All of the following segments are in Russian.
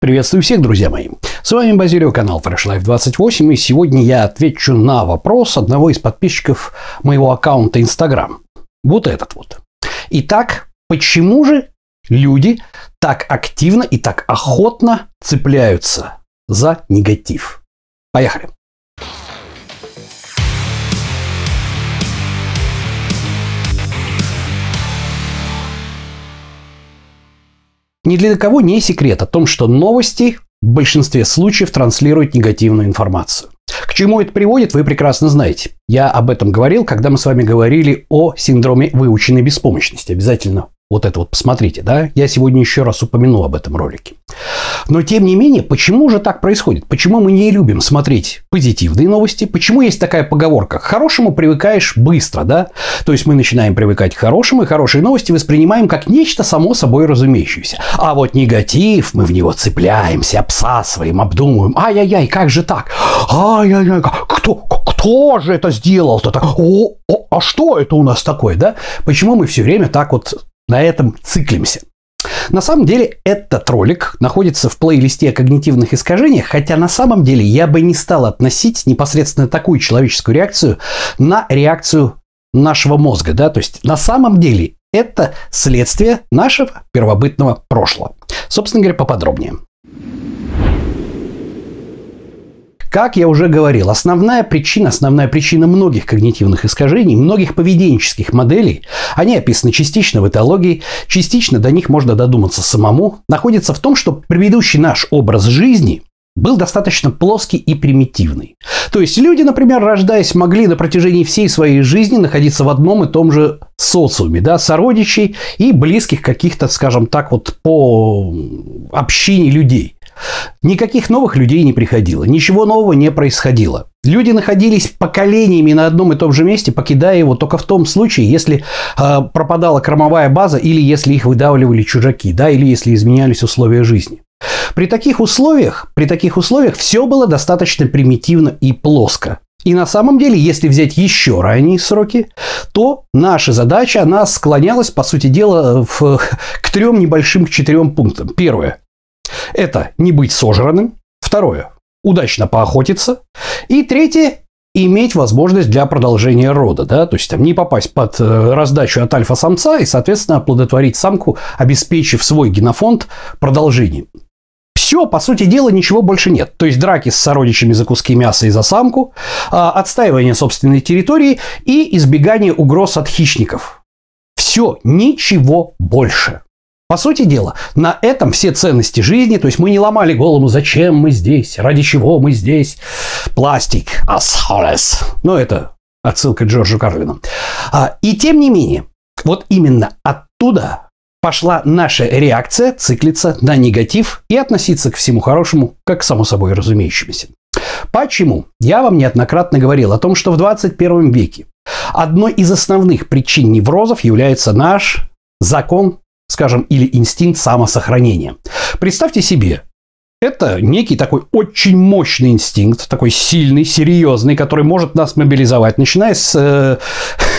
Приветствую всех, друзья мои. С вами Базилио, канал Fresh Life 28, и сегодня я отвечу на вопрос одного из подписчиков моего аккаунта Instagram. Вот этот вот. Итак, почему же люди так активно и так охотно цепляются за негатив? Поехали. Ни для кого не секрет о том, что новости в большинстве случаев транслируют негативную информацию. К чему это приводит, вы прекрасно знаете. Я об этом говорил, когда мы с вами говорили о синдроме выученной беспомощности. Обязательно вот это вот посмотрите, да? Я сегодня еще раз упомяну об этом ролике. Но тем не менее, почему же так происходит? Почему мы не любим смотреть позитивные новости? Почему есть такая поговорка? К хорошему привыкаешь быстро, да? То есть мы начинаем привыкать к хорошему, и хорошие новости воспринимаем как нечто само собой разумеющееся. А вот негатив, мы в него цепляемся, обсасываем, обдумываем. Ай-яй-яй, как же так? Ай-яй-яй, кто, кто же это сделал-то? О, о, а что это у нас такое, да? Почему мы все время так вот на этом циклимся. На самом деле этот ролик находится в плейлисте о когнитивных искажениях, хотя на самом деле я бы не стал относить непосредственно такую человеческую реакцию на реакцию нашего мозга. Да? То есть на самом деле это следствие нашего первобытного прошлого. Собственно говоря, поподробнее. Как я уже говорил, основная причина, основная причина многих когнитивных искажений, многих поведенческих моделей, они описаны частично в этологии, частично до них можно додуматься самому, находится в том, что предыдущий наш образ жизни был достаточно плоский и примитивный. То есть люди, например, рождаясь, могли на протяжении всей своей жизни находиться в одном и том же социуме, да, сородичей и близких каких-то, скажем так, вот по общине людей. Никаких новых людей не приходило, ничего нового не происходило. Люди находились поколениями на одном и том же месте, покидая его только в том случае, если э, пропадала кормовая база или если их выдавливали чужаки, да, или если изменялись условия жизни. При таких условиях, при таких условиях все было достаточно примитивно и плоско. И на самом деле, если взять еще ранние сроки, то наша задача, она склонялась, по сути дела, в, к трем небольшим, к четырем пунктам. Первое. Это не быть сожранным. Второе – удачно поохотиться. И третье – иметь возможность для продолжения рода, да, то есть там не попасть под э, раздачу от альфа-самца и, соответственно, оплодотворить самку, обеспечив свой генофонд продолжением. Все, по сути дела, ничего больше нет. То есть драки с сородичами за куски мяса и за самку, а, отстаивание собственной территории и избегание угроз от хищников. Все, ничего больше. По сути дела, на этом все ценности жизни, то есть мы не ломали голову, зачем мы здесь, ради чего мы здесь. Пластик, асхолес. Но это отсылка Джорджу Карлину. А, и тем не менее, вот именно оттуда пошла наша реакция циклиться на негатив и относиться к всему хорошему, как само собой разумеющемуся. Почему? Я вам неоднократно говорил о том, что в 21 веке одной из основных причин неврозов является наш закон скажем, или инстинкт самосохранения. Представьте себе, это некий такой очень мощный инстинкт, такой сильный, серьезный, который может нас мобилизовать, начиная с э,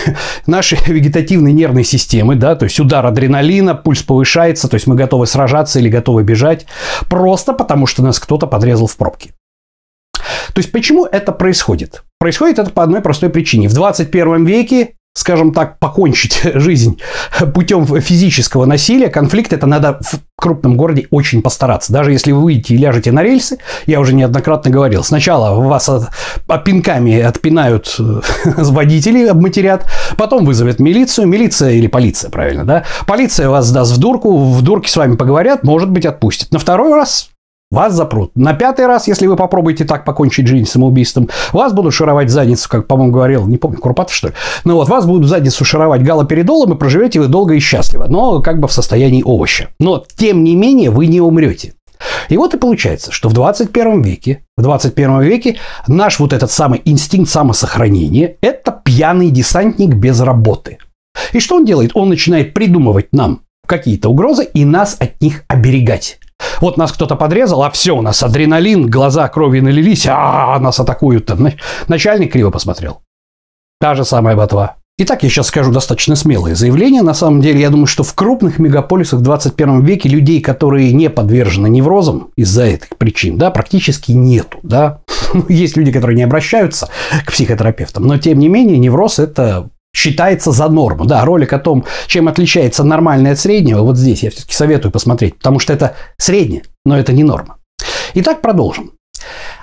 нашей вегетативной нервной системы, да, то есть удар адреналина, пульс повышается, то есть мы готовы сражаться или готовы бежать, просто потому что нас кто-то подрезал в пробке. То есть почему это происходит? Происходит это по одной простой причине. В 21 веке скажем так, покончить жизнь путем физического насилия, конфликт, это надо в крупном городе очень постараться. Даже если вы выйдете и ляжете на рельсы, я уже неоднократно говорил, сначала вас от, пинками отпинают э, водители, обматерят, потом вызовет милицию, милиция или полиция, правильно, да? Полиция вас сдаст в дурку, в дурке с вами поговорят, может быть, отпустит. На второй раз вас запрут. На пятый раз, если вы попробуете так покончить жизнь самоубийством, вас будут шаровать задницу, как, по-моему, говорил, не помню, Курпатов, что ли. Ну вот, вас будут задницу шаровать галоперидолом, и проживете вы долго и счастливо, но как бы в состоянии овоща. Но, тем не менее, вы не умрете. И вот и получается, что в 21 веке, в 21 веке наш вот этот самый инстинкт самосохранения – это пьяный десантник без работы. И что он делает? Он начинает придумывать нам какие-то угрозы и нас от них оберегать. Вот нас кто-то подрезал, а все, у нас адреналин, глаза крови налились, а нас атакуют. Начальник криво посмотрел. Та же самая ботва. Итак, я сейчас скажу достаточно смелое заявление. На самом деле, я думаю, что в крупных мегаполисах в 21 веке людей, которые не подвержены неврозам из-за этих причин, да, практически нету. Да. Есть люди, которые не обращаются к психотерапевтам, но тем не менее невроз – это считается за норму. Да, ролик о том, чем отличается нормальное от среднего, вот здесь я все-таки советую посмотреть, потому что это среднее, но это не норма. Итак, продолжим.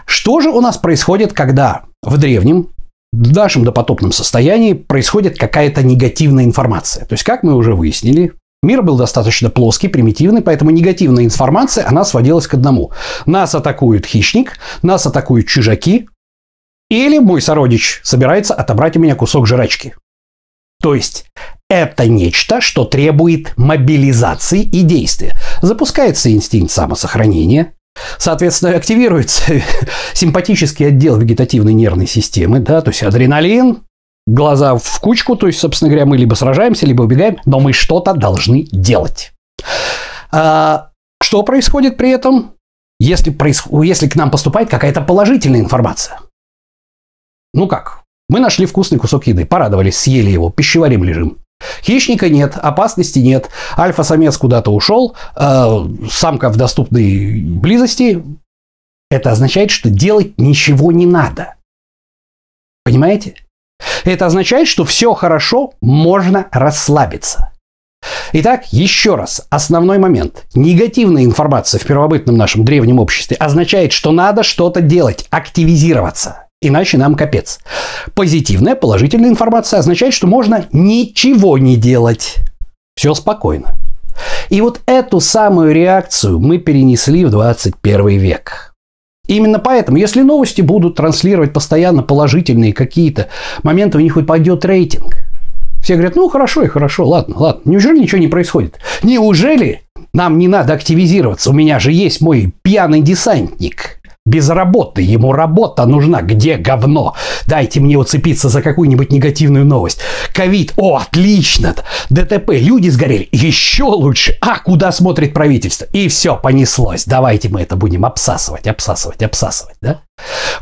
Что же у нас происходит, когда в древнем в нашем допотопном состоянии происходит какая-то негативная информация. То есть, как мы уже выяснили, мир был достаточно плоский, примитивный, поэтому негативная информация, она сводилась к одному. Нас атакует хищник, нас атакуют чужаки, или мой сородич собирается отобрать у меня кусок жрачки. То есть, это нечто, что требует мобилизации и действия. Запускается инстинкт самосохранения, Соответственно, активируется симпатический отдел вегетативной нервной системы, да, то есть адреналин, глаза в кучку, то есть, собственно говоря, мы либо сражаемся, либо убегаем, но мы что-то должны делать. А, что происходит при этом, если, если к нам поступает какая-то положительная информация? Ну как? Мы нашли вкусный кусок еды, порадовались, съели его, пищеварим лежим. Хищника нет, опасности нет. Альфа-самец куда-то ушел, э, самка в доступной близости. Это означает, что делать ничего не надо. Понимаете? Это означает, что все хорошо, можно расслабиться. Итак, еще раз, основной момент. Негативная информация в первобытном нашем древнем обществе означает, что надо что-то делать, активизироваться – Иначе нам капец. Позитивная, положительная информация означает, что можно ничего не делать. Все спокойно. И вот эту самую реакцию мы перенесли в 21 век. Именно поэтому, если новости будут транслировать постоянно положительные какие-то моменты, у них упадет рейтинг. Все говорят, ну хорошо и хорошо, ладно, ладно. Неужели ничего не происходит? Неужели нам не надо активизироваться? У меня же есть мой пьяный десантник без работы. Ему работа нужна. Где говно? Дайте мне уцепиться за какую-нибудь негативную новость. Ковид. О, отлично. ДТП. Люди сгорели. Еще лучше. А, куда смотрит правительство? И все, понеслось. Давайте мы это будем обсасывать, обсасывать, обсасывать. Да?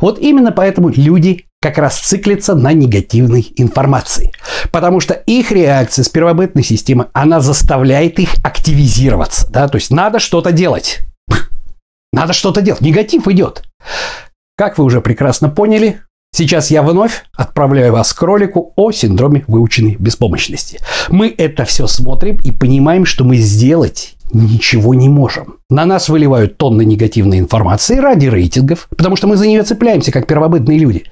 Вот именно поэтому люди как раз циклятся на негативной информации. Потому что их реакция с первобытной системы, она заставляет их активизироваться. Да? То есть надо что-то делать. Надо что-то делать. Негатив идет. Как вы уже прекрасно поняли, сейчас я вновь отправляю вас к ролику о синдроме выученной беспомощности. Мы это все смотрим и понимаем, что мы сделать ничего не можем. На нас выливают тонны негативной информации ради рейтингов, потому что мы за нее цепляемся, как первобытные люди.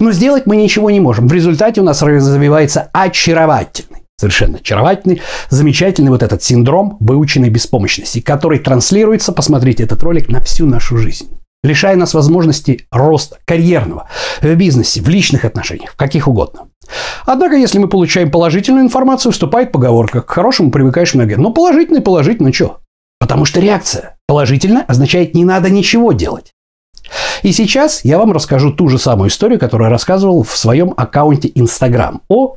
Но сделать мы ничего не можем. В результате у нас развивается очаровательный совершенно очаровательный, замечательный вот этот синдром выученной беспомощности, который транслируется, посмотрите этот ролик, на всю нашу жизнь лишая нас возможности роста карьерного, в бизнесе, в личных отношениях, в каких угодно. Однако, если мы получаем положительную информацию, вступает поговорка «к хорошему привыкаешь многие». Но положительный положительно что? Потому что реакция положительно означает «не надо ничего делать». И сейчас я вам расскажу ту же самую историю, которую я рассказывал в своем аккаунте Instagram о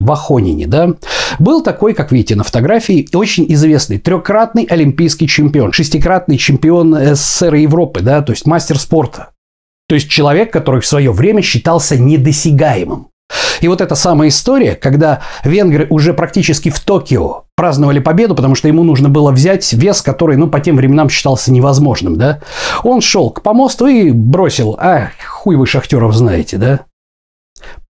Вахонине, да, был такой, как видите на фотографии, очень известный трехкратный олимпийский чемпион, шестикратный чемпион СССР и Европы, да, то есть мастер спорта. То есть человек, который в свое время считался недосягаемым. И вот эта самая история, когда венгры уже практически в Токио праздновали победу, потому что ему нужно было взять вес, который, ну, по тем временам считался невозможным, да. Он шел к помосту и бросил, а, хуй вы шахтеров знаете, да.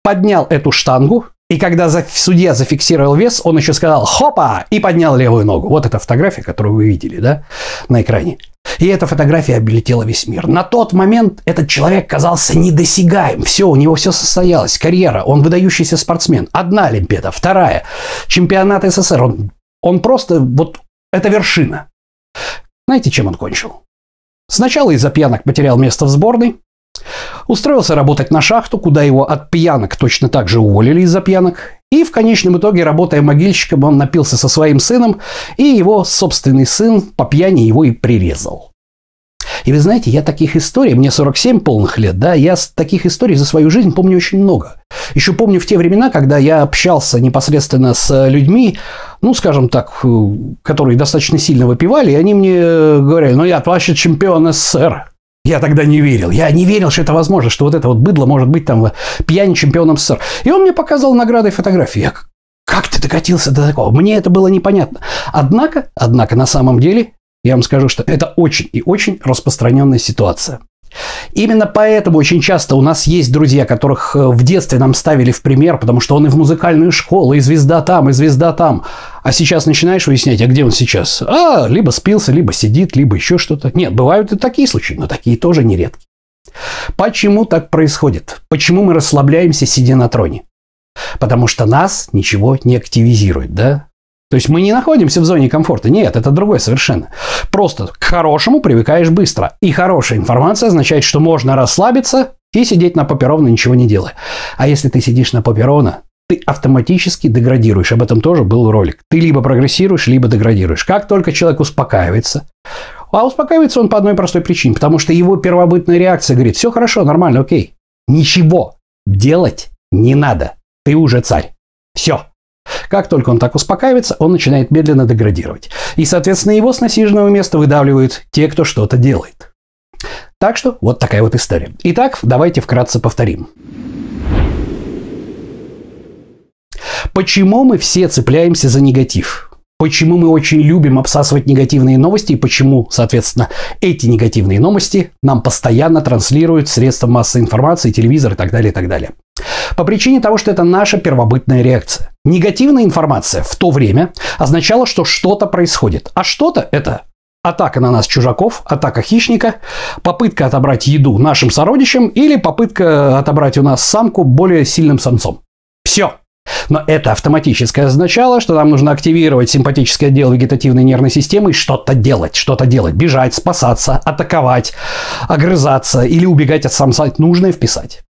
Поднял эту штангу, и когда судья зафиксировал вес, он еще сказал «хопа!» и поднял левую ногу. Вот эта фотография, которую вы видели да, на экране. И эта фотография облетела весь мир. На тот момент этот человек казался недосягаем. Все, у него все состоялось. Карьера. Он выдающийся спортсмен. Одна Олимпиада, вторая. Чемпионат СССР. Он, он просто... Вот это вершина. Знаете, чем он кончил? Сначала из-за пьянок потерял место в сборной. Устроился работать на шахту, куда его от пьянок точно так же уволили из-за пьянок. И в конечном итоге, работая могильщиком, он напился со своим сыном, и его собственный сын по пьяни его и прирезал. И вы знаете, я таких историй, мне 47 полных лет, да, я таких историй за свою жизнь помню очень много. Еще помню в те времена, когда я общался непосредственно с людьми, ну, скажем так, которые достаточно сильно выпивали, и они мне говорили, ну, я вообще чемпион СССР. Я тогда не верил. Я не верил, что это возможно, что вот это вот быдло может быть там пьянь чемпионом СССР. И он мне показал награды и фотографии. Я как ты докатился до такого? Мне это было непонятно. Однако, однако на самом деле, я вам скажу, что это очень и очень распространенная ситуация. Именно поэтому очень часто у нас есть друзья, которых э, в детстве нам ставили в пример, потому что он и в музыкальную школу, и звезда там, и звезда там. А сейчас начинаешь выяснять, а где он сейчас? А, либо спился, либо сидит, либо еще что-то. Нет, бывают и такие случаи, но такие тоже нередки. Почему так происходит? Почему мы расслабляемся, сидя на троне? Потому что нас ничего не активизирует, да? То есть мы не находимся в зоне комфорта. Нет, это другое совершенно. Просто к хорошему привыкаешь быстро. И хорошая информация означает, что можно расслабиться и сидеть на попе ровно, ничего не делая. А если ты сидишь на попе ровно, ты автоматически деградируешь. Об этом тоже был ролик. Ты либо прогрессируешь, либо деградируешь. Как только человек успокаивается, а успокаивается он по одной простой причине, потому что его первобытная реакция говорит, все хорошо, нормально, окей. Ничего делать не надо. Ты уже царь. Все. Как только он так успокаивается, он начинает медленно деградировать. И, соответственно, его с насиженного места выдавливают те, кто что-то делает. Так что вот такая вот история. Итак, давайте вкратце повторим. Почему мы все цепляемся за негатив? Почему мы очень любим обсасывать негативные новости и почему, соответственно, эти негативные новости нам постоянно транслируют средства массовой информации, телевизор и так далее, и так далее. По причине того, что это наша первобытная реакция. Негативная информация в то время означала, что что-то происходит. А что-то это атака на нас чужаков, атака хищника, попытка отобрать еду нашим сородичам или попытка отобрать у нас самку более сильным самцом. Все. Но это автоматически означало, что нам нужно активировать симпатический отдел вегетативной нервной системы и что-то делать, что-то делать, бежать, спасаться, атаковать, огрызаться или убегать от самца. Нужно вписать.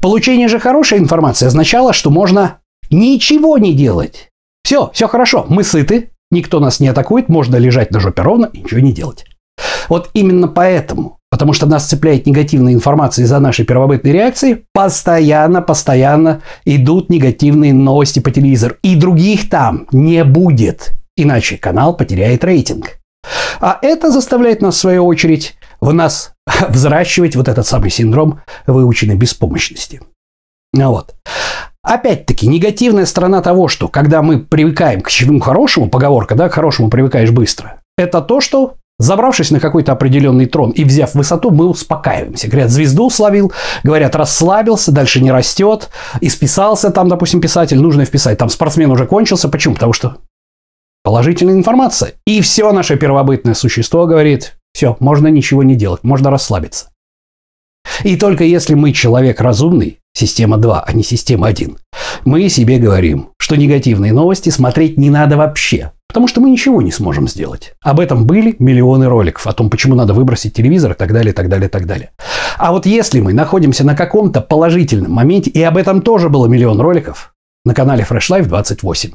Получение же хорошей информации означало, что можно ничего не делать. Все, все хорошо, мы сыты, никто нас не атакует, можно лежать на жопе ровно и ничего не делать. Вот именно поэтому, потому что нас цепляет негативная информация из-за нашей первобытной реакции, постоянно, постоянно идут негативные новости по телевизору. И других там не будет, иначе канал потеряет рейтинг. А это заставляет нас, в свою очередь, в нас взращивать вот этот самый синдром выученной беспомощности. Ну вот. Опять-таки, негативная сторона того, что когда мы привыкаем к чему хорошему, поговорка, да, к хорошему привыкаешь быстро, это то, что Забравшись на какой-то определенный трон и взяв высоту, мы успокаиваемся. Говорят, звезду словил, говорят, расслабился, дальше не растет, исписался там, допустим, писатель, нужно вписать. Там спортсмен уже кончился. Почему? Потому что положительная информация. И все наше первобытное существо говорит, все, можно ничего не делать, можно расслабиться. И только если мы человек разумный, система 2, а не система 1, мы себе говорим, что негативные новости смотреть не надо вообще, потому что мы ничего не сможем сделать. Об этом были миллионы роликов, о том, почему надо выбросить телевизор и так далее, и так далее, и так далее. А вот если мы находимся на каком-то положительном моменте, и об этом тоже было миллион роликов, на канале Fresh Life 28,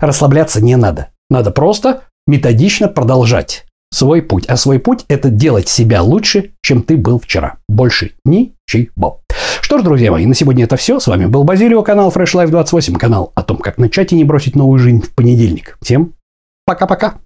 расслабляться не надо. Надо просто методично продолжать свой путь. А свой путь – это делать себя лучше, чем ты был вчера. Больше ничего. Что ж, друзья мои, на сегодня это все. С вами был Базилио, канал Fresh Life 28, канал о том, как начать и не бросить новую жизнь в понедельник. Всем пока-пока.